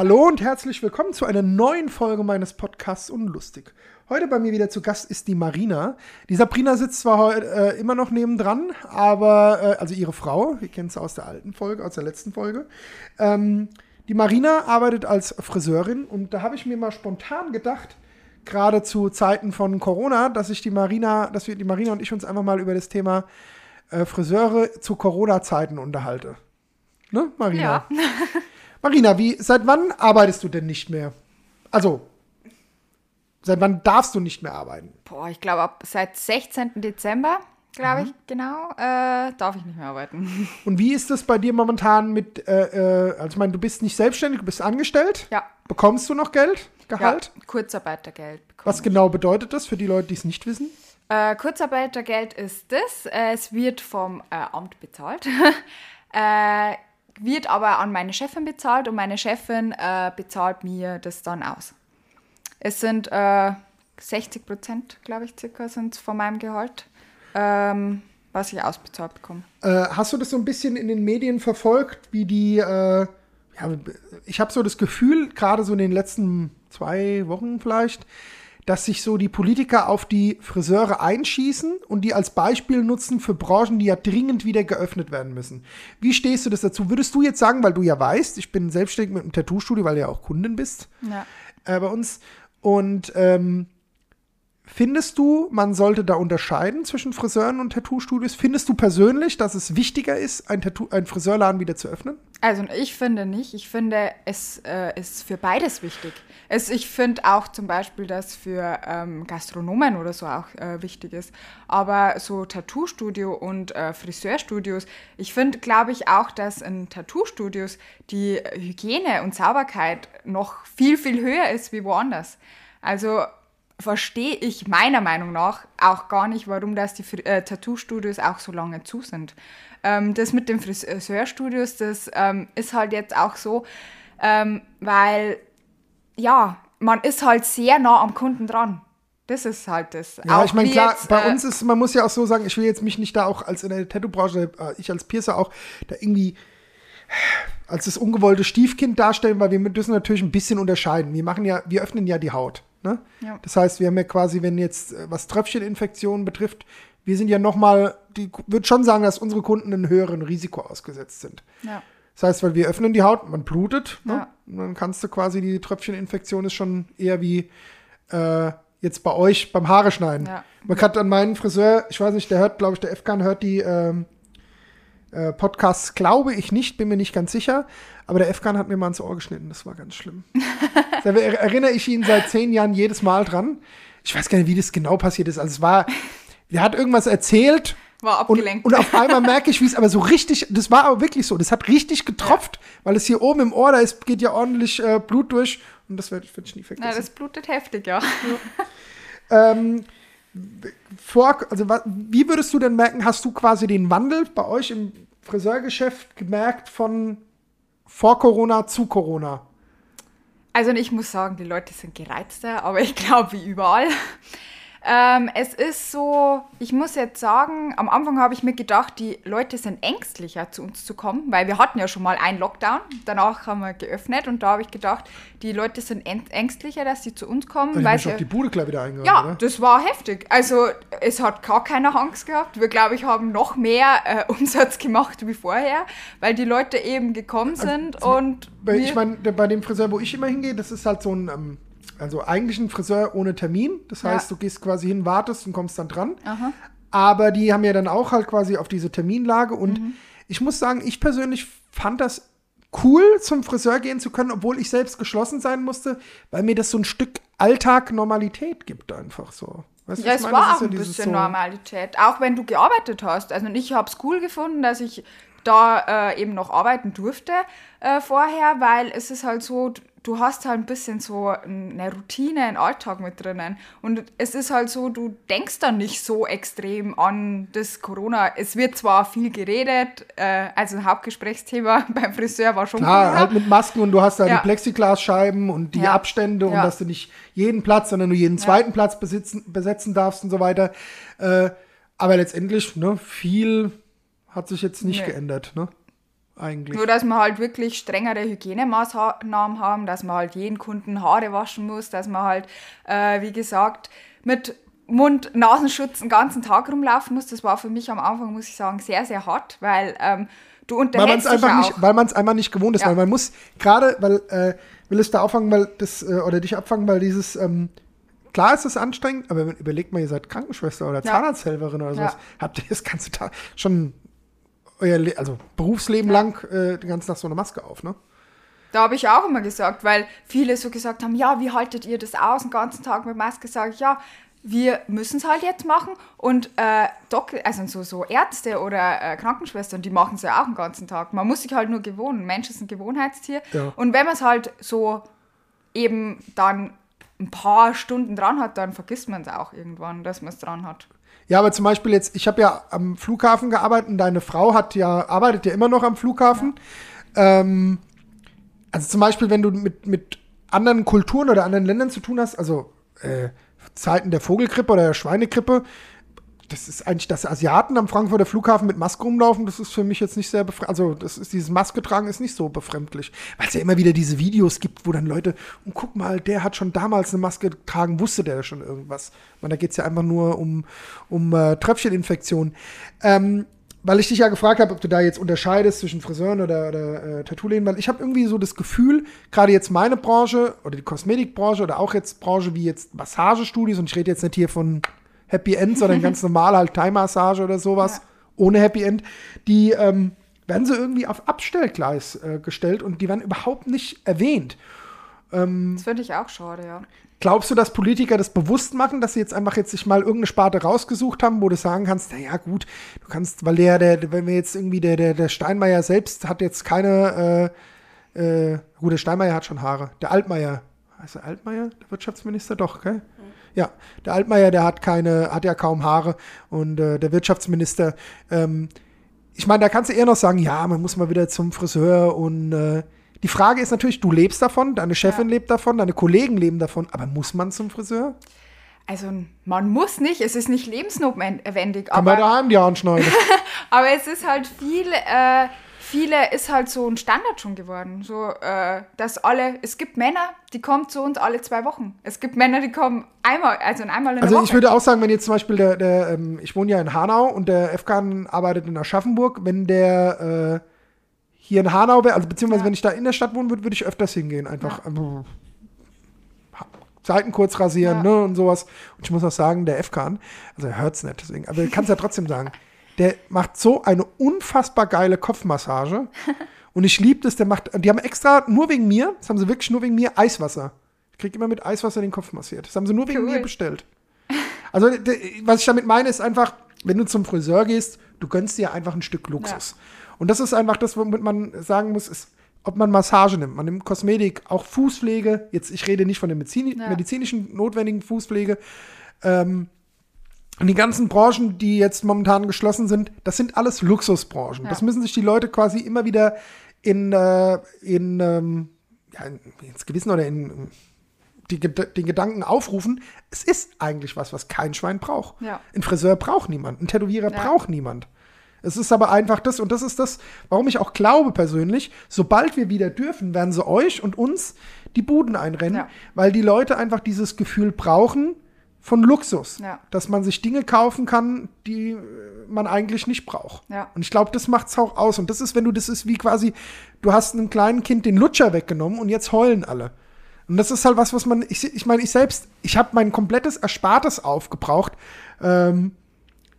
Hallo und herzlich willkommen zu einer neuen Folge meines Podcasts Unlustig. Heute bei mir wieder zu Gast ist die Marina. Die Sabrina sitzt zwar heute äh, immer noch nebendran, aber, äh, also ihre Frau, wir kennen sie aus der alten Folge, aus der letzten Folge. Ähm, die Marina arbeitet als Friseurin und da habe ich mir mal spontan gedacht, gerade zu Zeiten von Corona, dass ich die Marina, dass wir die Marina und ich uns einfach mal über das Thema äh, Friseure zu Corona-Zeiten unterhalte. Ne, Marina? Ja. Marina, wie, seit wann arbeitest du denn nicht mehr? Also, seit wann darfst du nicht mehr arbeiten? Boah, ich glaube, seit 16. Dezember, glaube ich, genau, äh, darf ich nicht mehr arbeiten. Und wie ist das bei dir momentan mit, äh, äh, also ich meine, du bist nicht selbstständig, du bist angestellt? Ja. Bekommst du noch Geld, Gehalt? Ja, Kurzarbeitergeld. Was genau bedeutet das für die Leute, die es nicht wissen? Äh, Kurzarbeitergeld ist das. Äh, es wird vom äh, Amt bezahlt. wird aber an meine Chefin bezahlt und meine Chefin äh, bezahlt mir das dann aus. Es sind äh, 60 Prozent, glaube ich, circa sind von meinem Gehalt, ähm, was ich ausbezahlt bekomme. Äh, hast du das so ein bisschen in den Medien verfolgt, wie die, äh, ja, ich habe so das Gefühl, gerade so in den letzten zwei Wochen vielleicht, dass sich so die Politiker auf die Friseure einschießen und die als Beispiel nutzen für Branchen, die ja dringend wieder geöffnet werden müssen. Wie stehst du das dazu? Würdest du jetzt sagen, weil du ja weißt, ich bin selbstständig mit einem Tattoo-Studio, weil du ja auch Kundin bist Ja. äh, bei uns. Und ähm, findest du, man sollte da unterscheiden zwischen Friseuren und Tattoo-Studios? Findest du persönlich, dass es wichtiger ist, ein, Tattoo, ein Friseurladen wieder zu öffnen? Also ich finde nicht. Ich finde, es äh, ist für beides wichtig. Es, ich finde auch zum Beispiel, dass für ähm, Gastronomen oder so auch äh, wichtig ist. Aber so Tattoo-Studio und äh, Friseurstudios, ich finde, glaube ich auch, dass in Tattoo-Studios die Hygiene und Sauberkeit noch viel, viel höher ist wie woanders. Also verstehe ich meiner Meinung nach auch gar nicht, warum das die äh, Tattoo-Studios auch so lange zu sind. Ähm, das mit den Friseurstudios, das ähm, ist halt jetzt auch so, ähm, weil ja, man ist halt sehr nah am Kunden dran. Das ist halt das. Ja, Auch ich meine, klar, jetzt, bei äh, uns ist, man muss ja auch so sagen, ich will jetzt mich nicht da auch als in der Tattoo-Branche, äh, ich als Piercer auch, da irgendwie als das ungewollte Stiefkind darstellen, weil wir müssen natürlich ein bisschen unterscheiden. Wir machen ja, wir öffnen ja die Haut. Ne? Ja. Das heißt, wir haben ja quasi, wenn jetzt äh, was Tröpfcheninfektionen betrifft, wir sind ja nochmal, die würde schon sagen, dass unsere Kunden einem höheren Risiko ausgesetzt sind. Ja. Das heißt, weil wir öffnen die Haut, man blutet, ne? Ja. und dann kannst du quasi, die Tröpfcheninfektion ist schon eher wie äh, jetzt bei euch beim Haare schneiden. Man kann an meinen Friseur, ich weiß nicht, der hört, glaube ich, der Efkan hört die ähm, äh, Podcasts, glaube ich nicht, bin mir nicht ganz sicher, aber der Efkan hat mir mal ins Ohr geschnitten, das war ganz schlimm. da er- erinnere ich ihn seit zehn Jahren jedes Mal dran. Ich weiß gar nicht, wie das genau passiert ist. Also es war, der hat irgendwas erzählt War und, abgelenkt. und auf einmal merke ich, wie es aber so richtig, das war aber wirklich so, das hat richtig getropft, weil es hier oben im Ohr, da ist, geht ja ordentlich äh, Blut durch und das werde werd ich nie Na, vergessen. das blutet heftig, ja. ähm, vor, also wie würdest du denn merken, hast du quasi den Wandel bei euch im Friseurgeschäft gemerkt von vor Corona zu Corona? Also ich muss sagen, die Leute sind gereizter, aber ich glaube wie überall. Ähm, es ist so, ich muss jetzt sagen, am Anfang habe ich mir gedacht, die Leute sind ängstlicher zu uns zu kommen, weil wir hatten ja schon mal einen Lockdown, danach haben wir geöffnet und da habe ich gedacht, die Leute sind äng- ängstlicher, dass sie zu uns kommen, Ich weil sie, auf die Bude gleich wieder eingegangen, ja, oder? das war heftig. Also es hat gar keiner Angst gehabt. Wir, glaube ich, haben noch mehr äh, Umsatz gemacht wie vorher, weil die Leute eben gekommen sind und Weil wir- ich meine, bei dem Friseur, wo ich immer hingehe, das ist halt so ein, ähm, also eigentlich ein Friseur ohne Termin. Das Ja. heißt, du gehst quasi hin, wartest und kommst dann dran. Aha. Aber die haben ja dann auch halt quasi auf diese Terminlage. Und Mhm. ich muss sagen, ich persönlich fand das cool, zum Friseur gehen zu können, obwohl ich selbst geschlossen sein musste, weil mir das so ein Stück Alltag Normalität gibt einfach so. Weißt Ja, es meine? war auch ja ein bisschen so- Normalität, auch wenn du gearbeitet hast. Also ich habe es cool gefunden, dass ich da äh, eben noch arbeiten durfte äh, vorher, weil es ist halt so, du hast halt ein bisschen so eine Routine, einen Alltag mit drinnen. Und es ist halt so, du denkst dann nicht so extrem an das Corona. Es wird zwar viel geredet, äh, also ein Hauptgesprächsthema beim Friseur war schon Klar, Corona. halt mit Masken und du hast da Ja. die Plexiglasscheiben und die Ja. Abstände und Ja. dass du nicht jeden Platz, sondern nur jeden zweiten Platz besitzen, besetzen darfst und so weiter. Äh, aber letztendlich, ne, viel hat sich jetzt nicht Nee. geändert, ne? Eigentlich. Nur, dass wir halt wirklich strengere Hygienemaßnahmen haben, dass man halt jeden Kunden Haare waschen muss, dass man halt, äh, wie gesagt, mit Mund-Nasenschutz den ganzen Tag rumlaufen muss. Das war für mich am Anfang, muss ich sagen, sehr, sehr hart, weil ähm, du weil man es unterhältst dich einfach ja nicht, weil man es einmal nicht gewohnt ist, Ja. weil man muss gerade, weil äh, will es da auffangen, weil das äh, oder dich abfangen, weil dieses ähm, klar ist es anstrengend, aber überlegt mal, ihr seid Krankenschwester oder Ja. Zahnarzthelferin oder sowas, Ja. habt ihr das ganze Tag schon euer Le also Berufsleben lang äh, den ganzen Tag so eine Maske auf, ne? Da habe ich auch immer gesagt, weil viele so gesagt haben, ja, wie haltet ihr das aus, den ganzen Tag mit Maske? Sage ich, ja, wir müssen es halt jetzt machen. Und äh, Doc also so, so Ärzte oder äh, Krankenschwestern, die machen es ja auch den ganzen Tag. Man muss sich halt nur gewohnen. Mensch ist ein Gewohnheitstier. Ja. Und wenn man es halt so eben dann ein paar Stunden dran hat, dann vergisst man es auch irgendwann, dass man es dran hat. Ja, aber zum Beispiel jetzt, ich habe ja am Flughafen gearbeitet und deine Frau hat ja, arbeitet ja immer noch am Flughafen. Ähm, also zum Beispiel, wenn du mit, mit anderen Kulturen oder anderen Ländern zu tun hast, also äh, Zeiten der Vogelgrippe oder der Schweinegrippe, das ist eigentlich, dass Asiaten am Frankfurter Flughafen mit Maske rumlaufen, das ist für mich jetzt nicht sehr befremdlich. Also, das ist dieses Maske tragen ist nicht so befremdlich. Weil es ja immer wieder diese Videos gibt, wo dann Leute, und guck mal, der hat schon damals eine Maske getragen, wusste der schon irgendwas. Weil da geht es ja einfach nur um, um äh, Tröpfcheninfektionen. Ähm, weil ich dich ja gefragt habe, ob du da jetzt unterscheidest zwischen Friseuren oder, oder äh, Tattoo-Läden, weil ich habe irgendwie so das Gefühl, gerade jetzt meine Branche oder die Kosmetikbranche oder auch jetzt Branche wie jetzt Massagestudios, und ich rede jetzt nicht hier von Happy End, sondern ganz normal halt Thai-Massage oder sowas, Ja. ohne Happy End, die ähm, werden so irgendwie auf Abstellgleis äh, gestellt und die werden überhaupt nicht erwähnt. Das finde ich auch schade, ja. Glaubst du, dass Politiker das bewusst machen, dass sie jetzt einfach jetzt sich mal irgendeine Sparte rausgesucht haben, wo du sagen kannst, naja gut, du kannst, weil der, der, wenn wir jetzt irgendwie, der, der, der Steinmeier selbst hat jetzt keine, äh, äh, gut, der Steinmeier hat schon Haare. Der Altmaier, heißt der Altmaier, der Wirtschaftsminister? Doch, gell? Ja, der Altmaier, der hat keine, hat ja kaum Haare und äh, der Wirtschaftsminister, ähm, ich meine, da kannst du eher noch sagen, ja, man muss mal wieder zum Friseur und äh, die Frage ist natürlich, du lebst davon, deine Chefin Ja. lebt davon, deine Kollegen leben davon, aber muss man zum Friseur? Also man muss nicht, es ist nicht lebensnotwendig, Kann man aber, daheim die Haaren schneiden. aber es ist halt viel, äh, viele ist halt so ein Standard schon geworden. So, äh, dass alle, es gibt Männer, die kommen zu uns alle zwei Wochen. Es gibt Männer, die kommen einmal, also einmal in der Also Woche. ich würde auch sagen, wenn jetzt zum Beispiel der, der ähm, ich wohne ja in Hanau und der Efkan arbeitet in Aschaffenburg, wenn der äh, hier in Hanau wäre, also beziehungsweise Ja. wenn ich da in der Stadt wohnen würde, würde ich öfters hingehen. Einfach ähm, Seiten kurz rasieren, Ja. ne, und sowas. Und ich muss auch sagen, der Efkan, also er hört's nicht, deswegen, aber es ja trotzdem sagen, der macht so eine unfassbar geile Kopfmassage. Und ich liebe das, der macht, die haben extra, nur wegen mir, das haben sie wirklich nur wegen mir, Eiswasser. Ich krieg immer mit Eiswasser den Kopf massiert. Das haben sie nur wegen Cool. mir bestellt. Also, was ich damit meine, ist einfach, wenn du zum Friseur gehst, du gönnst dir einfach ein Stück Luxus. Und das ist einfach das, womit man sagen muss, ist, ob man Massage nimmt, man nimmt Kosmetik, auch Fußpflege. Jetzt, ich rede nicht von der Medizin, Ja. medizinischen notwendigen Fußpflege. Ähm, und die ganzen Branchen, die jetzt momentan geschlossen sind, das sind alles Luxusbranchen. Ja. Das müssen sich die Leute quasi immer wieder in, äh, in, ähm, ja, in, ins Gewissen oder in die, den Gedanken aufrufen. Es ist eigentlich was, was kein Schwein braucht. Ja. Ein Friseur braucht niemand, ein Tätowierer Ja. braucht niemand. Es ist aber einfach das, und das ist das, warum ich auch glaube persönlich, sobald wir wieder dürfen, werden sie euch und uns die Buden einrennen, weil die Leute einfach dieses Gefühl brauchen von Luxus. Ja. Dass man sich Dinge kaufen kann, die äh, man eigentlich nicht braucht. Ja. Und ich glaube, das macht's auch aus. Und das ist, wenn du, das ist wie quasi, du hast einem kleinen Kind den Lutscher weggenommen und jetzt heulen alle. Und das ist halt was, was man, ich, ich meine, ich selbst, ich habe mein komplettes Erspartes aufgebraucht. Ähm,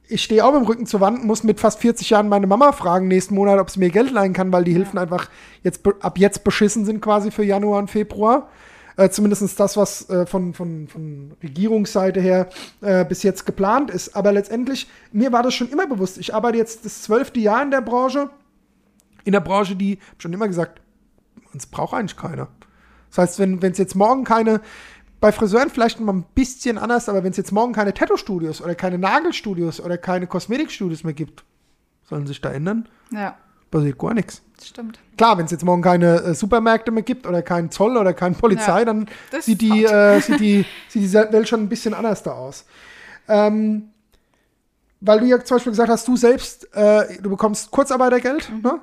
ich stehe auch dem Rücken zur Wand muss mit fast 40 Jahren meine Mama fragen nächsten Monat, ob sie mir Geld leihen kann, weil die Hilfen einfach jetzt ab jetzt beschissen sind quasi für Januar und Februar. Äh, Zumindest das, was äh, von, von, von Regierungsseite her äh, bis jetzt geplant ist. Aber letztendlich, mir war das schon immer bewusst. Ich arbeite jetzt das zwölfte Jahr in der Branche. In der Branche, die, schon immer gesagt, uns braucht eigentlich keiner. Das heißt, wenn es jetzt morgen keine, bei Friseuren vielleicht mal ein bisschen anders, aber wenn es jetzt morgen keine Tattoo-Studios oder keine Nagelstudios oder keine Kosmetikstudios mehr gibt, sollen sich da ändern? ja, Passiert gar nichts. stimmt. Klar, wenn es jetzt morgen keine äh, Supermärkte mehr gibt oder keinen Zoll oder keine Polizei, Ja, dann sieht die, äh, sieht, die, sieht die Welt schon ein bisschen anders da aus. Ähm, weil du ja zum Beispiel gesagt hast, du selbst, äh, du bekommst Kurzarbeitergeld, Mhm. ne?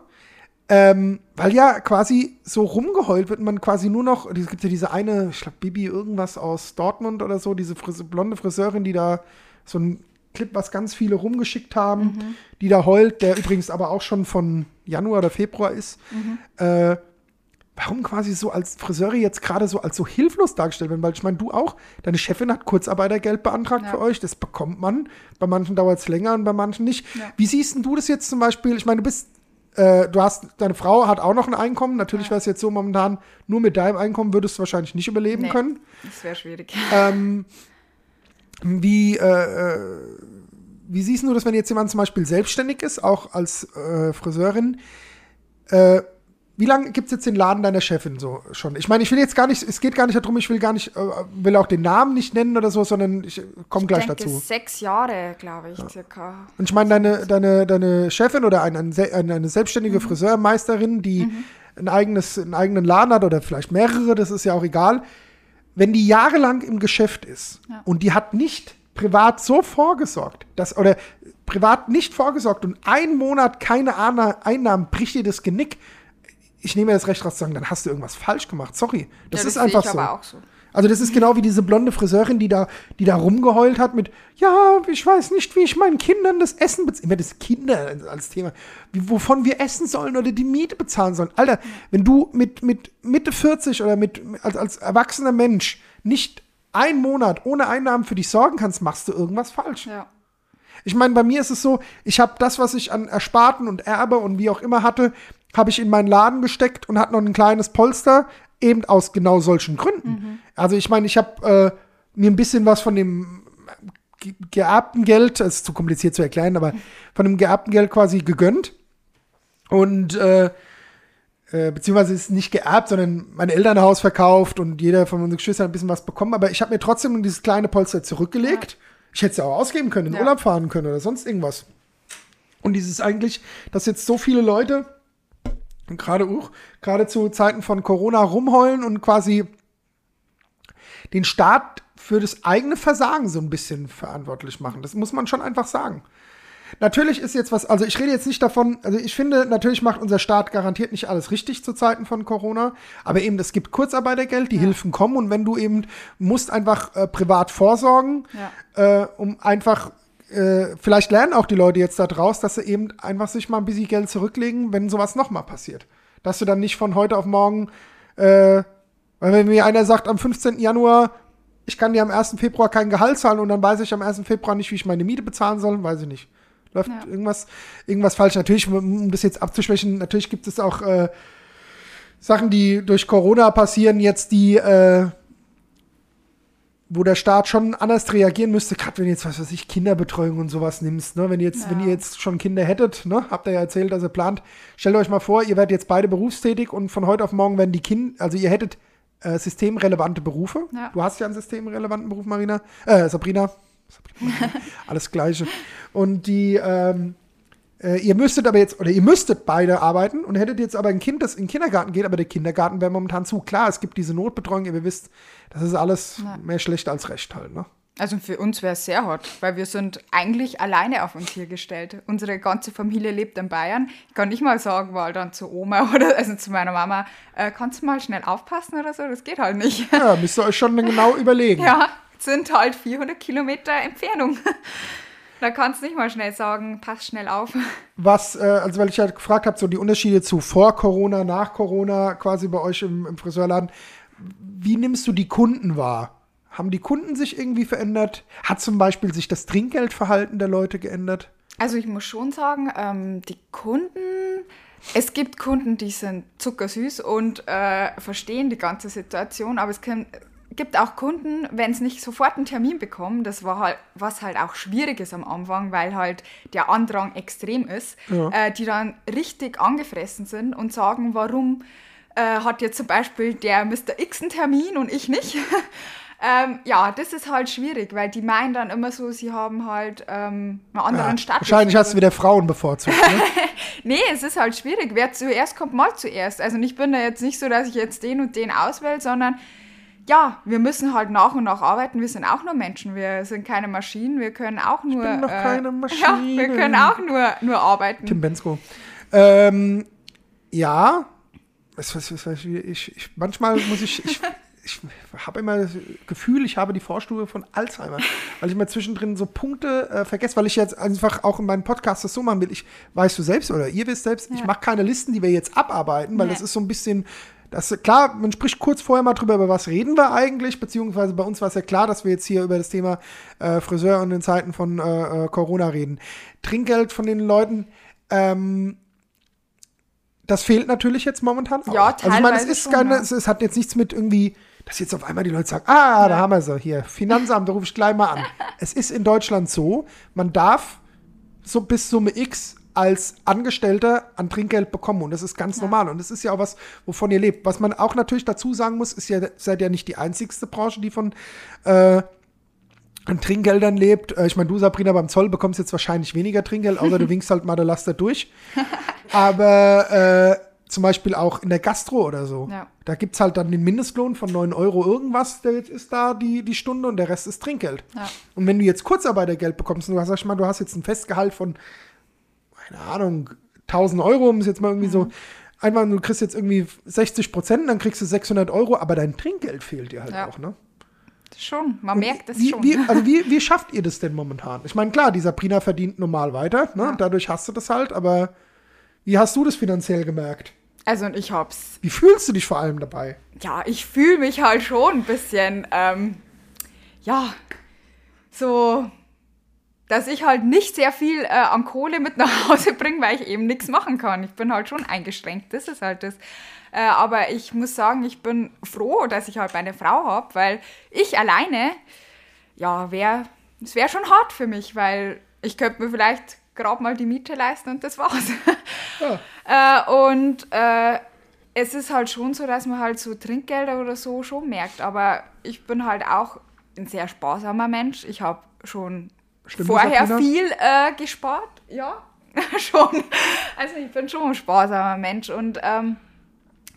Ähm, weil ja quasi so rumgeheult wird man quasi nur noch, es gibt ja diese eine, ich glaube Bibi irgendwas aus Dortmund oder so, diese Frise, blonde Friseurin, die da so ein Clip, was ganz viele rumgeschickt haben, Mhm. die da heult, der übrigens aber auch schon von Januar oder Februar ist. Mhm. Äh, warum quasi so als Friseure jetzt gerade so als so hilflos dargestellt werden? Weil ich meine, du auch, deine Chefin hat Kurzarbeitergeld beantragt Ja. für euch, das bekommt man. Bei manchen dauert es länger und bei manchen nicht. Ja. Wie siehst denn du das jetzt zum Beispiel? Ich meine, du bist, äh, du hast, deine Frau hat auch noch ein Einkommen. Natürlich Ja. wäre es jetzt so momentan, nur mit deinem Einkommen würdest du wahrscheinlich nicht überleben Nee. können. Das wäre schwierig. Ähm, wie, äh, äh, wie siehst du das, wenn jetzt jemand zum Beispiel selbstständig ist, auch als äh, Friseurin? Äh, wie lange gibt es jetzt den Laden deiner Chefin so schon? Ich meine, ich will jetzt gar nicht, es geht gar nicht darum, ich will gar nicht, äh, will auch den Namen nicht nennen oder so, sondern ich komme gleich ich denke, dazu. sechs Jahre, glaube ich, circa. Und ich meine, deine, deine, deine Chefin oder ein, ein, eine, selbstständige Friseurmeisterin, die ein eigenes, einen eigenen Laden hat oder vielleicht mehrere, das ist ja auch egal. Wenn die jahrelang im Geschäft ist Ja. und die hat nicht privat so vorgesorgt, dass, oder privat nicht vorgesorgt und einen Monat keine Einnahmen bricht dir das Genick, ich nehme das Recht raus zu sagen, dann hast du irgendwas falsch gemacht. Sorry. Das ja, ist sehe einfach so. so. Also das ist genau wie diese blonde Friseurin, die da, die da rumgeheult hat mit, ja, ich weiß nicht, wie ich meinen Kindern das Essen bezahle. Immer das Kinder als Thema. Wie, wovon wir essen sollen oder die Miete bezahlen sollen. Alter, wenn du mit, mit Mitte 40 oder mit, als, als erwachsener Mensch nicht einen Monat ohne Einnahmen für dich sorgen kannst, machst du irgendwas falsch. Ja. Ich meine, bei mir ist es so, ich habe das, was ich an Ersparten und Erbe und wie auch immer hatte, habe ich in meinen Laden gesteckt und hatte noch ein kleines Polster, eben aus genau solchen Gründen. Also ich meine, ich habe äh, mir ein bisschen was von dem ge- geerbten Geld, das ist zu kompliziert zu erklären, aber von dem geerbten Geld quasi gegönnt. Und äh, äh, beziehungsweise ist nicht geerbt, sondern mein Elternhaus verkauft und jeder von unseren Geschwistern hat ein bisschen was bekommen. Aber ich habe mir trotzdem dieses kleine Polster zurückgelegt. Ich hätte es ja auch ausgeben können, in Ja. Urlaub fahren können oder sonst irgendwas. Und dieses eigentlich, dass jetzt so viele Leute, gerade auch, gerade zu Zeiten von Corona rumheulen und quasi den Staat für das eigene Versagen so ein bisschen verantwortlich machen. Das muss man schon einfach sagen. Natürlich ist jetzt was, also ich rede jetzt nicht davon, also ich finde, natürlich macht unser Staat garantiert nicht alles richtig zu Zeiten von Corona, aber eben es gibt Kurzarbeitergeld, die Hilfen kommen und wenn du eben musst einfach äh, privat vorsorgen, äh, um einfach, äh, vielleicht lernen auch die Leute jetzt da draus, dass sie eben einfach sich mal ein bisschen Geld zurücklegen, wenn sowas nochmal passiert. Dass du dann nicht von heute auf morgen, äh, weil wenn mir einer sagt am 15. Januar, ich kann dir am 1. Februar kein Gehalt zahlen und dann weiß ich am 1. Februar nicht, wie ich meine Miete bezahlen soll, weiß ich nicht. Läuft Ja. irgendwas, irgendwas falsch. Natürlich, um das jetzt abzuschwächen, natürlich gibt es auch äh, Sachen, die durch Corona passieren, jetzt die, äh, wo der Staat schon anders reagieren müsste, gerade wenn du jetzt, was weiß ich, Kinderbetreuung und sowas nimmst, ne? Wenn ihr jetzt, Ja. wenn ihr jetzt schon Kinder hättet, ne, habt ihr ja erzählt, dass ihr plant, stellt euch mal vor, ihr werdet jetzt beide berufstätig und von heute auf morgen werden die Kinder, also ihr hättet äh, systemrelevante Berufe. Ja. Du hast ja einen systemrelevanten Beruf, Marina. Äh, Sabrina. Alles Gleiche. Und die, ähm, äh, ihr müsstet aber jetzt, oder ihr müsstet beide arbeiten und hättet jetzt aber ein Kind, das in den Kindergarten geht, aber der Kindergarten wäre momentan zu. Klar, es gibt diese Notbetreuung, ihr wisst, das ist alles Ja. mehr schlecht als recht halt, ne? Also für uns wäre es sehr hart, weil wir sind eigentlich alleine auf uns hier gestellt. Unsere ganze Familie lebt in Bayern. Ich kann nicht mal sagen, mal dann zu Oma oder also zu meiner Mama, äh, kannst du mal schnell aufpassen oder so? Das geht halt nicht. Ja, müsst ihr euch schon genau überlegen. Ja, sind halt 400 Kilometer Entfernung. Da kannst du nicht mal schnell sagen, pass schnell auf. Was, äh, also weil ich ja gefragt habe, so die Unterschiede zu vor Corona, nach Corona, quasi bei euch im, im Friseurladen. Wie nimmst du die Kunden wahr? Haben die Kunden sich irgendwie verändert? Hat zum Beispiel sich das Trinkgeldverhalten der Leute geändert? Also ich muss schon sagen, ähm, die Kunden, es gibt Kunden, die sind zuckersüß und äh, verstehen die ganze Situation, aber es kann, gibt auch Kunden, wenn sie nicht sofort einen Termin bekommen, das war halt, was halt auch schwierig ist am Anfang, weil halt der Andrang extrem ist, Ja. äh, die dann richtig angefressen sind und sagen, warum äh, hat jetzt zum Beispiel der Mr. X einen Termin und ich nicht. ähm, ja, das ist halt schwierig, weil die meinen dann immer so, sie haben halt ähm, einen anderen Ja, Status. wahrscheinlich hast du wieder Frauen bevorzugt. Ne? Nee, es ist halt schwierig. Wer zuerst kommt, mal zuerst. Also ich bin da jetzt nicht so, dass ich jetzt den und den auswähle, sondern ja, wir müssen halt nach und nach arbeiten. Wir sind auch nur Menschen. Wir sind keine Maschinen. Wir können auch nur. bin doch keine Ja, wir Maschine. können auch nur, nur arbeiten. Tim Bensko. Ähm, Ja, es, es, es, ich, ich, manchmal muss ich, ich, ich habe immer das Gefühl, ich habe die Vorstufe von Alzheimer, weil ich mal zwischendrin so Punkte äh, vergesse, weil ich jetzt einfach auch in meinem Podcast das so machen will. Ich weißt du selbst oder ihr wisst selbst, Ja. ich mache keine Listen, die wir jetzt abarbeiten, weil Nee. das ist so ein bisschen das klar, man spricht kurz vorher mal drüber, über was reden wir eigentlich, beziehungsweise bei uns war es ja klar, dass wir jetzt hier über das Thema äh, Friseur und in Zeiten von äh, äh, Corona reden. Trinkgeld von den Leuten, ähm, das fehlt natürlich jetzt momentan auch. Ja, also ich meine, es ist keine, es, es hat jetzt nichts mit irgendwie, dass jetzt auf einmal die Leute sagen, ah, da Ja. haben wir sie hier, Finanzamt, da rufe ich gleich mal an. es ist in Deutschland so, man darf so bis Summe X als Angestellter an Trinkgeld bekommen und das ist ganz normal und das ist ja auch was, wovon ihr lebt. Was man auch natürlich dazu sagen muss, ist ja, seid ja nicht die einzigste Branche, die von äh, Trinkgeldern lebt. Äh, ich meine, du, Sabrina, beim Zoll bekommst jetzt wahrscheinlich weniger Trinkgeld, außer du winkst halt mal der Laster durch. Aber äh, zum Beispiel auch in der Gastro oder so. Ja. Da gibt es halt dann den Mindestlohn von 9 Euro irgendwas, der jetzt ist da die, die Stunde und der Rest ist Trinkgeld. Ja. Und wenn du jetzt Kurzarbeitergeld bekommst und du hast, sag ich mal, du hast jetzt ein Festgehalt von, keine Ahnung, 1000 Euro, um es jetzt mal irgendwie so, einfach, du kriegst jetzt irgendwie 60 Prozent, dann kriegst du 600 Euro, aber dein Trinkgeld fehlt dir halt Ja. auch, ne? Schon, man merkt es wie, schon. Wie, also wie, wie schafft ihr das denn momentan? Ich meine, klar, die Sabrina verdient normal weiter, ne? Ja. Dadurch hast du das halt, aber wie hast du das finanziell gemerkt? Also und ich hab's, Wie fühlst du dich vor allem dabei? ja, ich fühle mich halt schon ein bisschen, ähm, ja, so, dass ich halt nicht sehr viel äh, an Kohle mit nach Hause bringe, weil ich eben nichts machen kann. Ich bin halt schon eingeschränkt, das ist halt das. Äh, aber ich muss sagen, ich bin froh, dass ich halt meine Frau habe, weil ich alleine, ja, wäre, es wäre schon hart für mich, weil ich könnte mir vielleicht gerade mal die Miete leisten und das war's. äh, und äh, es ist halt schon so, dass man halt so Trinkgelder oder so schon merkt. Aber ich bin halt auch ein sehr sparsamer Mensch. Ich habe schon Stimmt vorher viel äh, gespart. Ja, schon. Also ich bin schon ein sparsamer Mensch und ähm,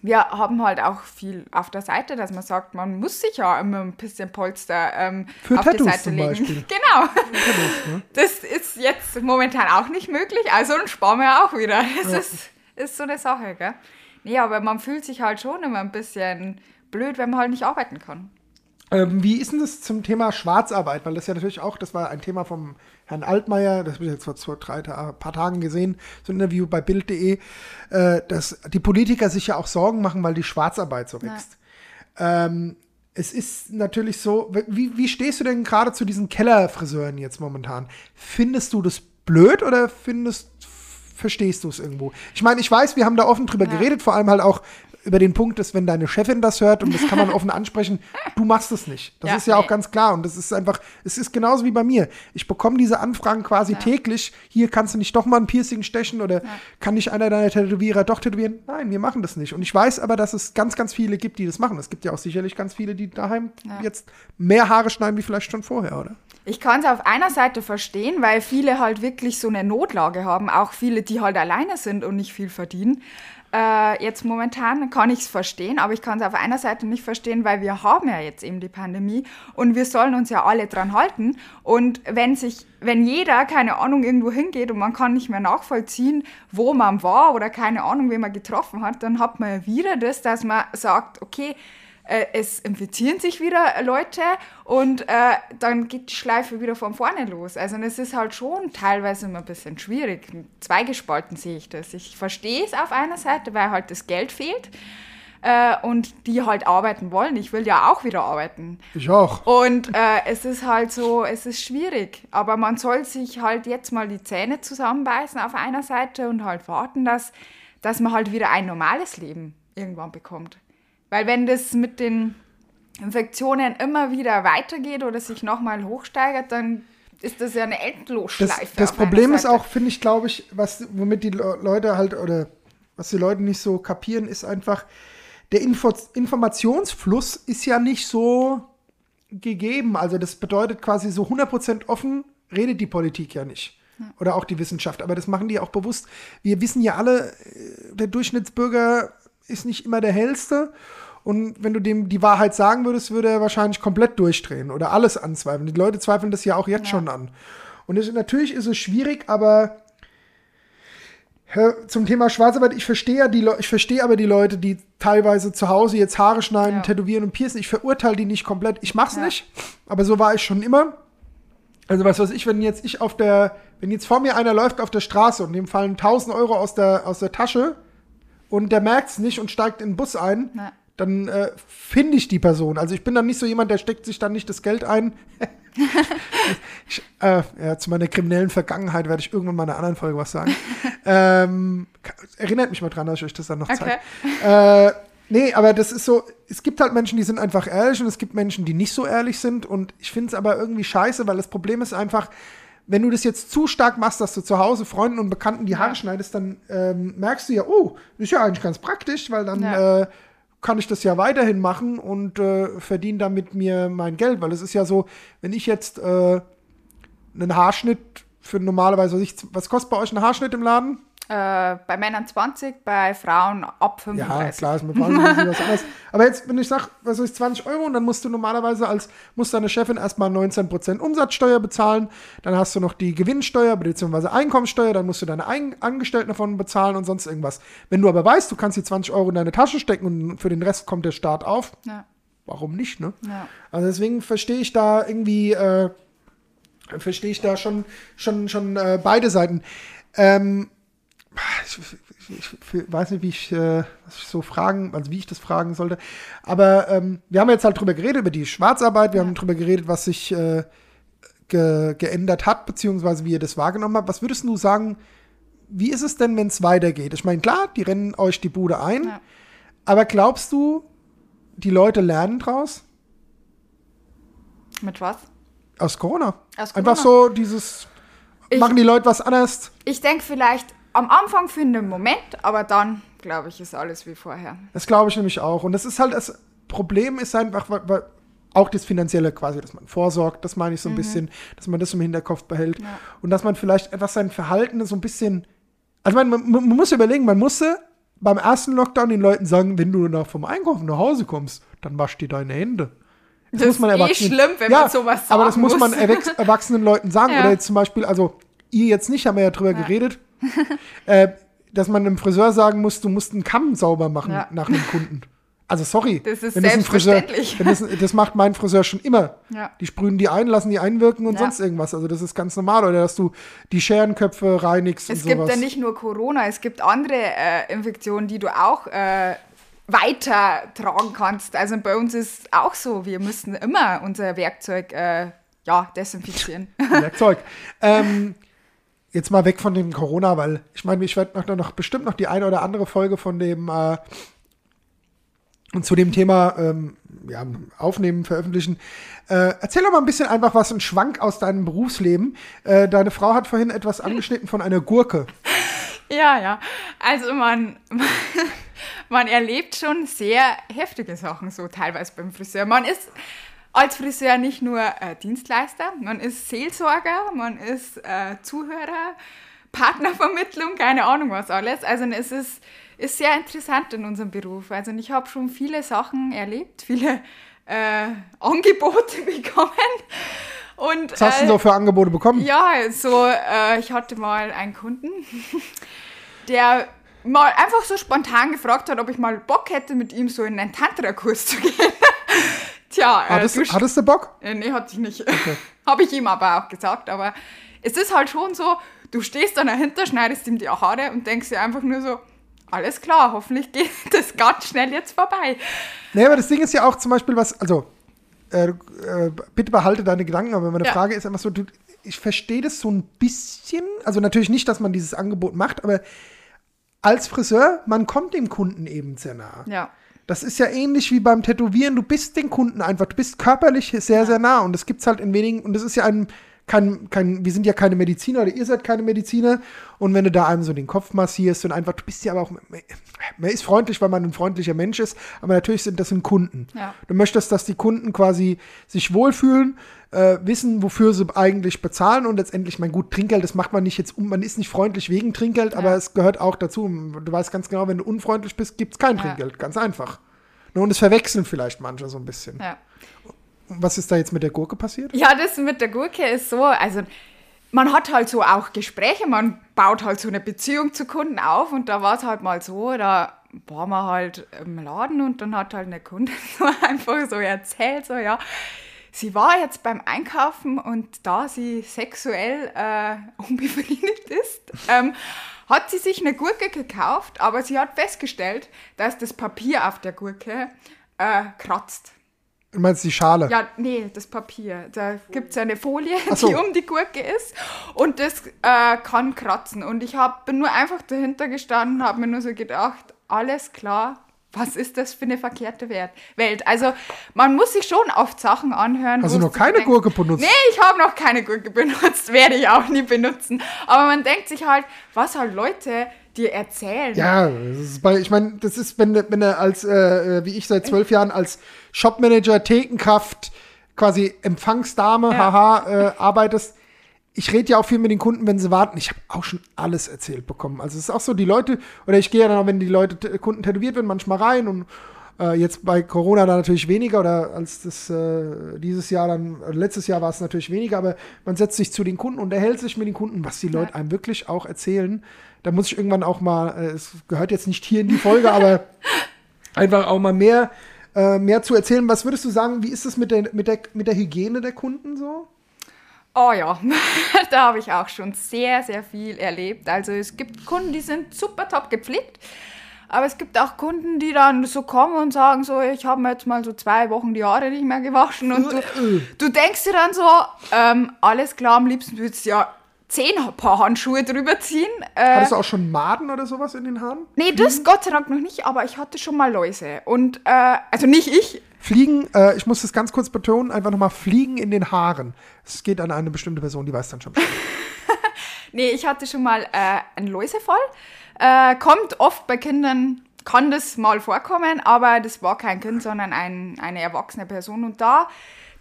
wir haben halt auch viel auf der Seite, dass man sagt, man muss sich ja immer ein bisschen Polster ähm, Für auf die Tattoos Seite zum legen. Beispiel. Genau. ne? Das ist jetzt momentan auch nicht möglich, also dann sparen wir auch wieder. Das Ja. ist, ist so eine Sache, gell? Nee, aber man fühlt sich halt schon immer ein bisschen blöd, wenn man halt nicht arbeiten kann. Ähm, wie ist denn das zum Thema Schwarzarbeit? Weil das ja natürlich auch, das war ein Thema vom Herrn Altmaier, das habe ich jetzt vor zwei, drei paar Tagen gesehen, so ein Interview bei Bild.de, äh, dass die Politiker sich ja auch Sorgen machen, weil die Schwarzarbeit so wächst. Ähm, es ist natürlich so, wie, wie stehst du denn gerade zu diesen Kellerfriseuren jetzt momentan? Findest du das blöd oder findest, verstehst du es irgendwo? Ich meine, ich weiß, wir haben da offen drüber Ja. geredet, vor allem halt auch über den Punkt, dass wenn deine Chefin das hört und das kann man offen ansprechen, du machst es nicht. Das Ja, ist ja auch nee. ganz klar und das ist einfach, es ist genauso wie bei mir. Ich bekomme diese Anfragen quasi Ja. täglich. Hier kannst du nicht doch mal ein Piercing stechen oder kann nicht einer deiner Tätowierer doch tätowieren? Nein, wir machen das nicht. Und ich weiß aber, dass es ganz, ganz viele gibt, die das machen. Es gibt ja auch sicherlich ganz viele, die daheim Ja. jetzt mehr Haare schneiden wie vielleicht schon vorher, oder? Ich kann es auf einer Seite verstehen, weil viele halt wirklich so eine Notlage haben, auch viele, die halt alleine sind und nicht viel verdienen. Äh, jetzt momentan kann ich es verstehen, aber ich kann es auf einer Seite nicht verstehen, weil wir haben ja jetzt eben die Pandemie und wir sollen uns ja alle dran halten. Und wenn sich, wenn jeder, keine Ahnung, irgendwo hingeht und man kann nicht mehr nachvollziehen, wo man war oder keine Ahnung, wen man getroffen hat, dann hat man ja wieder das, dass man sagt, okay, äh, es infizieren sich wieder Leute und äh, dann geht die Schleife wieder von vorne los. Also es ist halt schon teilweise immer ein bisschen schwierig. Zweigespalten sehe ich das. Ich verstehe es auf einer Seite, weil halt das Geld fehlt äh, und die halt arbeiten wollen. Ich will ja auch wieder arbeiten. Ich auch. Und äh, es ist halt so, es ist schwierig. Aber man soll sich halt jetzt mal die Zähne zusammenbeißen auf einer Seite und halt warten, dass, dass man halt wieder ein normales Leben irgendwann bekommt. Weil wenn das mit den Infektionen immer wieder weitergeht oder sich nochmal hochsteigert, dann ist das ja eine Das, Endlosschleife. das einer Problem ist auch, finde ich, glaube ich, was, womit die Le- Leute halt, oder was die Leute nicht so kapieren, ist einfach, der Info Informationsfluss ist ja nicht so gegeben. Also das bedeutet quasi so 100% offen redet die Politik ja nicht. Oder auch die Wissenschaft. Aber das machen die auch bewusst. Wir wissen ja alle, äh, der Durchschnittsbürger ist nicht immer der hellste. Und wenn du dem die Wahrheit sagen würdest, würde er wahrscheinlich komplett durchdrehen oder alles anzweifeln. Die Leute zweifeln das ja auch jetzt Ja. schon an. Und es, natürlich ist es schwierig, aber Zum Thema Schwarzarbeit, ich verstehe ja die Le ich verstehe aber die Leute, die teilweise zu Hause jetzt Haare schneiden, Ja. tätowieren und piercen. Ich verurteile die nicht komplett. Ich mach's Ja. nicht, aber so war ich schon immer. Also was weiß ich, wenn jetzt ich auf der, wenn jetzt vor mir einer läuft auf der Straße und dem fallen 1000 Euro aus der, aus der Tasche und der merkt's nicht und steigt in den Bus ein, Ja. Dann äh, finde ich die Person. Also ich bin dann nicht so jemand, der steckt sich dann nicht das Geld ein. ich, äh, ja, zu meiner kriminellen Okay. Vergangenheit werde ich irgendwann mal in einer anderen Folge was sagen. ähm, erinnert mich mal dran, dass ich euch das dann noch zeige. Äh, nee, aber das ist so, es gibt halt Menschen, die sind einfach ehrlich und es gibt Menschen, die nicht so ehrlich sind und ich finde es aber irgendwie scheiße, weil das Problem ist einfach, wenn du das jetzt zu stark machst, dass du zu Hause Freunden und Bekannten die Haare Ja. schneidest, dann ähm, merkst du ja, oh, das ist ja eigentlich ganz praktisch, weil dann Ja. äh, kann ich das ja weiterhin machen und äh, verdiene damit mir mein Geld, weil es ist ja so, wenn ich jetzt äh, einen Haarschnitt für normalerweise, was, kostet bei euch ein Haarschnitt im Laden? Äh, bei Männern 20, bei Frauen ab Ja, 35. klar, ist mit Frauen ein was anderes. Aber jetzt, wenn ich sage, was ich, 20 Euro, und dann musst du normalerweise als, muss deine Chefin erstmal 19% Umsatzsteuer bezahlen, dann hast du noch die Gewinnsteuer bzw. Einkommensteuer, dann musst du deine Ein Angestellten davon bezahlen und sonst irgendwas. Wenn du aber weißt, du kannst die 20 Euro in deine Tasche stecken und für den Rest kommt der Staat auf, Ja, warum nicht, ne? ja. Also deswegen verstehe ich da irgendwie, äh, verstehe ich da schon, schon, schon äh, beide Seiten. Ähm, ich, weiß nicht, wie ich, äh, so fragen, also wie ich das fragen sollte. Aber ähm, wir haben jetzt halt drüber geredet, über die Schwarzarbeit, wir haben drüber geredet, was sich äh, ge geändert hat, beziehungsweise wie ihr das wahrgenommen habt. Was würdest du sagen, wie ist es denn, wenn es weitergeht? Ich meine, klar, die rennen euch die Bude ein, Ja. aber glaubst du, die Leute lernen draus? Mit was? Aus Corona. Aus Einfach Corona? so dieses, Ich- machen die Leute was anders. Ich denke vielleicht am Anfang für einen Moment, aber dann, glaube ich, ist alles wie vorher. Das glaube ich nämlich auch. Und das ist halt, das Problem ist einfach, weil, weil auch das Finanzielle quasi, dass man vorsorgt, das meine ich so ein bisschen, dass man das im Hinterkopf behält. Ja. Und dass man vielleicht etwas sein Verhalten so ein bisschen, also man, man, man muss überlegen, man musste beim ersten Lockdown den Leuten sagen, wenn du nach vom Einkaufen nach Hause kommst, dann wasch dir deine Hände. Das ist eh schlimm, wenn man sowas Aber das muss man muss. erwachs- erwachsenen Leuten sagen. Ja. Oder jetzt zum Beispiel, also ihr jetzt nicht, haben wir ja drüber Ja. geredet, äh, dass man einem Friseur sagen muss, du musst einen Kamm sauber machen Ja. nach einem Kunden. Also sorry. Das ist wenn Friseur, selbstverständlich. wenn das, das macht mein Friseur schon immer. Ja. Die sprühen die ein, lassen die einwirken und Ja. sonst irgendwas. Also das ist ganz normal. Oder dass du die Scherenköpfe reinigst Es und gibt sowas. ja nicht nur Corona, es gibt andere äh, Infektionen, die du auch äh, weitertragen kannst. Also bei uns ist auch so, wir müssen immer unser Werkzeug äh, ja, desinfizieren. Werkzeug. ähm, jetzt mal weg von dem Corona, weil ich meine, ich werde noch, noch bestimmt noch die eine oder andere Folge von dem äh, und zu dem Thema ähm, ja, aufnehmen, veröffentlichen. Äh, erzähl doch mal ein bisschen einfach was, ein Schwank aus deinem Berufsleben. Äh, deine Frau hat vorhin etwas angeschnitten von einer Gurke. Ja, ja. Also man, man erlebt schon sehr heftige Sachen so teilweise beim Friseur. Man ist als Friseur nicht nur äh, Dienstleister, man ist Seelsorger, man ist äh, Zuhörer, Partnervermittlung, keine Ahnung was alles. Also es ist, ist sehr interessant in unserem Beruf. Also ich habe schon viele Sachen erlebt, viele äh, Angebote bekommen. Und, Was hast du äh, denn so für Angebote bekommen? ja, so, äh, ich hatte mal einen Kunden, der mal einfach so spontan gefragt hat, ob ich mal Bock hätte, mit ihm so in einen Tantra-Kurs zu gehen. Tja, äh, Hattest, du hattest du Bock? äh, nee, hatte ich nicht. Habe ich ihm aber auch gesagt. Aber es ist halt schon so, du stehst dann dahinter, schneidest ihm die Haare und denkst dir einfach nur so, alles klar, hoffentlich geht das ganz schnell jetzt vorbei. Nee, aber das Ding ist ja auch zum Beispiel was, also, äh, äh, bitte behalte deine Gedanken, aber meine Ja. Frage ist einfach so, du, ich verstehe das so ein bisschen, also natürlich nicht, dass man dieses Angebot macht, aber als Friseur, man kommt dem Kunden eben sehr nah. Ja. Das ist ja ähnlich wie beim Tätowieren, du bist den Kunden einfach, du bist körperlich sehr, sehr nah. Und das gibt's halt in wenigen, und das ist ja ein, kein, kein, wir sind ja keine Mediziner oder ihr seid keine Mediziner und wenn du da einem so den Kopf massierst und einfach, du bist ja aber auch, man ist freundlich, weil man ein freundlicher Mensch ist, aber natürlich sind das sind Kunden. Ja. Du möchtest, dass die Kunden quasi sich wohlfühlen, äh, wissen, wofür sie eigentlich bezahlen und letztendlich, mein gut, Trinkgeld, das macht man nicht jetzt um, man ist nicht freundlich wegen Trinkgeld, aber Ja. es gehört auch dazu. Du weißt ganz genau, wenn du unfreundlich bist, gibt's kein Ja. Trinkgeld, ganz einfach. Ne, Und das verwechseln vielleicht manche so ein bisschen. ja. Was ist da jetzt mit der Gurke passiert? Ja, das mit der Gurke ist so, also man hat halt so auch Gespräche, man baut halt so eine Beziehung zu Kunden auf und da war es halt mal so, da waren wir halt im Laden und dann hat halt eine Kundin so einfach so erzählt, so ja, sie war jetzt beim Einkaufen und da sie sexuell äh, unbefriedigt ist, ähm, hat sie sich eine Gurke gekauft, aber sie hat festgestellt, dass das Papier auf der Gurke äh, kratzt. Du meinst die Schale? Ja, nee, das Papier. Da gibt es eine Folie, so. die um die Gurke ist und das äh, kann kratzen. Und ich hab, bin nur einfach dahinter gestanden, habe mir nur so gedacht, alles klar, was ist das für eine verkehrte Welt? Also man muss sich schon oft Sachen anhören. Hast du noch keine denkst, Gurke benutzt? Nee, ich habe noch keine Gurke benutzt, werde ich auch nie benutzen. Aber man denkt sich halt, was halt Leute dir erzählen. Ja, bei, ich meine, das ist, wenn, wenn er als, äh, äh, wie ich seit zwölf Jahren als Shopmanager, Thekenkraft, quasi Empfangsdame, ja. haha, äh, arbeitest. Ich rede ja auch viel mit den Kunden, wenn sie warten. Ich habe auch schon alles erzählt bekommen. Also es ist auch so, die Leute, oder ich gehe ja dann auch, wenn die Leute, Kunden tätowiert werden, manchmal rein und äh, jetzt bei Corona da natürlich weniger oder als das äh, dieses Jahr dann, äh, letztes Jahr war es natürlich weniger, aber man setzt sich zu den Kunden, unterhält sich mit den Kunden, was die Leute einem wirklich auch erzählen da muss ich irgendwann auch mal, äh, es gehört jetzt nicht hier in die Folge, aber einfach auch mal mehr, äh, mehr zu erzählen. Was würdest du sagen, wie ist es mit der, mit, der, mit der Hygiene der Kunden so? Oh ja, da habe ich auch schon sehr, sehr viel erlebt. Also es gibt Kunden, die sind super top gepflegt. Aber es gibt auch Kunden, die dann so kommen und sagen so, ich habe mir jetzt mal so zwei Wochen die Haare nicht mehr gewaschen. Und du, du denkst dir dann so, ähm, alles klar, am liebsten würdest du ja zehn Paar Handschuhe drüber ziehen. Äh, Hattest du auch schon Maden oder sowas in den Haaren? Nee, das? Gott sei Dank noch nicht, aber ich hatte schon mal Läuse. Und, äh, also nicht ich. Fliegen, äh, ich muss das ganz kurz betonen, einfach nochmal Fliegen in den Haaren. Es geht an eine bestimmte Person, die weiß dann schon. nee, ich hatte schon mal äh, einen Läusefall. Äh, kommt oft bei Kindern, kann das mal vorkommen, aber das war kein Kind, sondern ein, eine erwachsene Person. Und da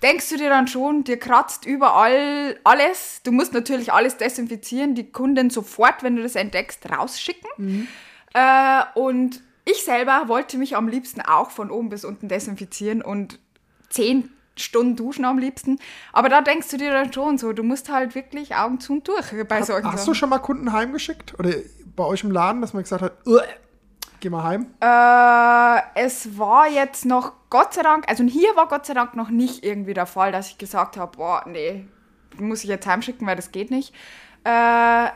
denkst du dir dann schon, dir kratzt überall alles. Du musst natürlich alles desinfizieren, die Kunden sofort, wenn du das entdeckst, rausschicken. Mhm. Äh, und ich selber wollte mich am liebsten auch von oben bis unten desinfizieren und zehn Stunden duschen am liebsten. Aber da denkst du dir dann schon so, du musst halt wirklich Augen zu und durch bei solchen Hast Sachen. du schon mal Kunden heimgeschickt? Oder bei euch im Laden, dass man gesagt hat, Geh mal heim. Äh, es war jetzt noch, Gott sei Dank, also hier war Gott sei Dank noch nicht irgendwie der Fall, dass ich gesagt habe, boah, nee, muss ich jetzt heimschicken, weil das geht nicht. Äh,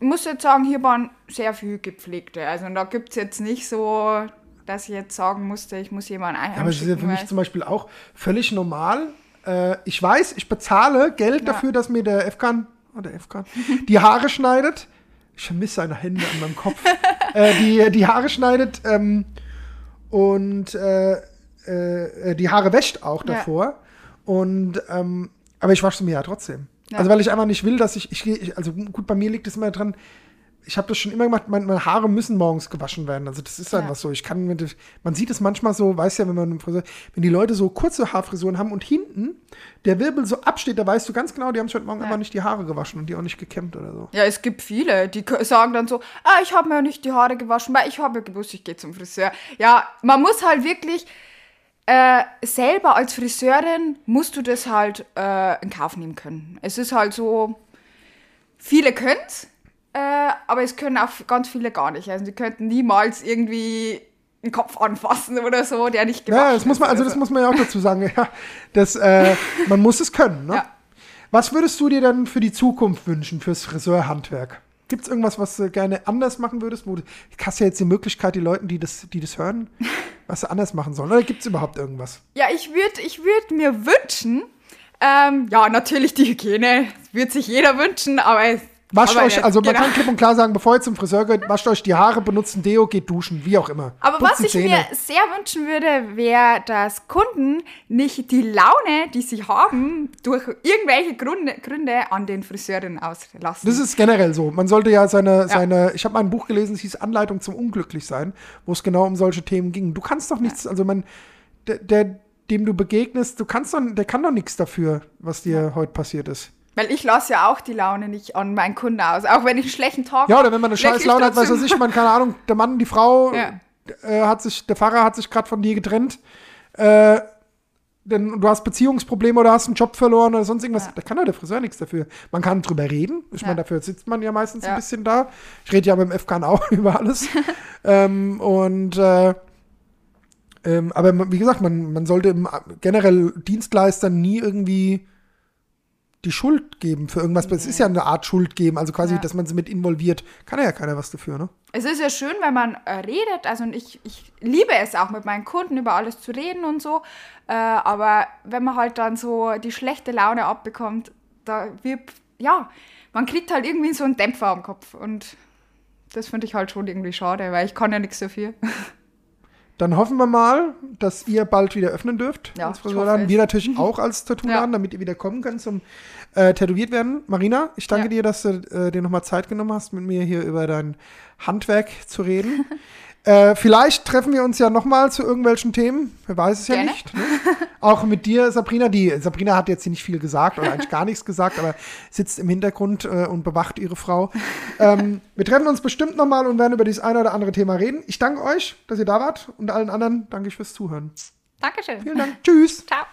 muss jetzt sagen, hier waren sehr viel Gepflegte. Also da gibt es jetzt nicht so, dass ich jetzt sagen musste, ich muss jemanden heimschicken. Ja, aber das ist ja für mich zum Beispiel auch völlig normal. Äh, ich weiß, ich bezahle Geld ja. dafür, dass mir der Efkan, oder Efkan, die Haare schneidet ich vermisse seine Hände an meinem Kopf, äh, die, die Haare schneidet ähm, und äh, äh, die Haare wäscht auch davor. Ja. Und ähm, aber ich wasche sie mir ja trotzdem. Ja. Also weil ich einfach nicht will, dass ich, ich, also gut, bei mir liegt es immer dran, ich habe das schon immer gemacht, meine, Haare müssen morgens gewaschen werden. Also das ist einfach so. Ich kann man sieht es manchmal so, weiß ja, wenn man Friseur, wenn die Leute so kurze Haarfrisuren haben und hinten der Wirbel so absteht, da weißt du ganz genau, die haben schon morgen ja. einfach nicht die Haare gewaschen und die auch nicht gekämmt oder so. Ja, es gibt viele, die sagen dann so, ah, ich habe mir nicht die Haare gewaschen, weil ich habe gewusst, ich gehe zum Friseur. Ja, man muss halt wirklich äh, selber als Friseurin musst du das halt äh, in Kauf nehmen können. Es ist halt so, viele können es, äh, aber es können auch ganz viele gar nicht. Also die könnten niemals irgendwie einen Kopf anfassen oder so, der nicht gemacht Ja, das muss man, also das muss man ja auch dazu sagen. Ja, das, äh, man muss es können. Ne? Ja. Was würdest du dir dann für die Zukunft wünschen, fürs Friseurhandwerk? Gibt es irgendwas, was du gerne anders machen würdest? Wo du, hast ja jetzt die Möglichkeit, die Leute, die das, die das hören, was sie anders machen sollen. Oder gibt es überhaupt irgendwas? Ja, ich würde ich würd mir wünschen, ähm, ja, natürlich die Hygiene, würde sich jeder wünschen, aber es Wascht aber euch, also man genau. kann klipp und klar sagen, bevor ihr zum Friseur geht, wascht euch die Haare, benutzt ein Deo, geht duschen, wie auch immer. Aber Putzen was ich Zähne. mir sehr wünschen würde, wäre, dass Kunden nicht die Laune, die sie haben, durch irgendwelche Gründe, Gründe an den Friseurinnen auslassen. Das ist generell so. Man sollte ja seine, ja. seine ich habe mal ein Buch gelesen, es hieß Anleitung zum Unglücklichsein, wo es genau um solche Themen ging. Du kannst doch nichts, ja. also man, der, der, dem du begegnest, du kannst doch, der kann doch nichts dafür, was dir ja. heute passiert ist. Weil ich lasse ja auch die Laune nicht an meinen Kunden aus, auch wenn ich einen schlechten Tag Ja, oder wenn man eine scheiß Laune hat, weiß ich, man, keine Ahnung, der Mann, die Frau, ja. äh, hat sich, der Pfarrer hat sich gerade von dir getrennt. Äh, denn du hast Beziehungsprobleme oder hast einen Job verloren oder sonst irgendwas, ja. da kann doch der Friseur nichts dafür. Man kann drüber reden. Ich ja. meine, dafür sitzt man ja meistens ja. ein bisschen da. Ich rede ja mit dem FKN auch über alles. ähm, und äh, ähm, aber wie gesagt, man, man sollte generell Dienstleistern nie irgendwie die Schuld geben für irgendwas. Es ist ja eine Art Schuld geben, also quasi, ja. dass man sie mit involviert. Kann ja keiner was dafür, ne? Es ist ja schön, wenn man äh, redet. Also ich, ich liebe es auch mit meinen Kunden über alles zu reden und so. Äh, aber wenn man halt dann so die schlechte Laune abbekommt, da wird, ja, man kriegt halt irgendwie so einen Dämpfer am Kopf. Und das finde ich halt schon irgendwie schade, weil ich kann ja nichts dafür. Dann hoffen wir mal, dass ihr bald wieder öffnen dürft. Ja, als Friseurladen. Wir natürlich auch als Tattoo-Laden, ja. damit ihr wieder kommen könnt zum äh, tätowiert werden. Marina, ich danke ja. dir, dass du äh, dir nochmal Zeit genommen hast, mit mir hier über dein Handwerk zu reden. Äh, vielleicht treffen wir uns ja nochmal zu irgendwelchen Themen. Wer weiß es Gerne. ja nicht. Ne? Auch mit dir, Sabrina. Die Sabrina hat jetzt hier nicht viel gesagt oder eigentlich gar nichts gesagt, aber sitzt im Hintergrund äh, und bewacht ihre Frau. Ähm, wir treffen uns bestimmt nochmal und werden über dieses eine oder andere Thema reden. Ich danke euch, dass ihr da wart und allen anderen danke ich fürs Zuhören. Dankeschön. Vielen Dank. Tschüss. Ciao.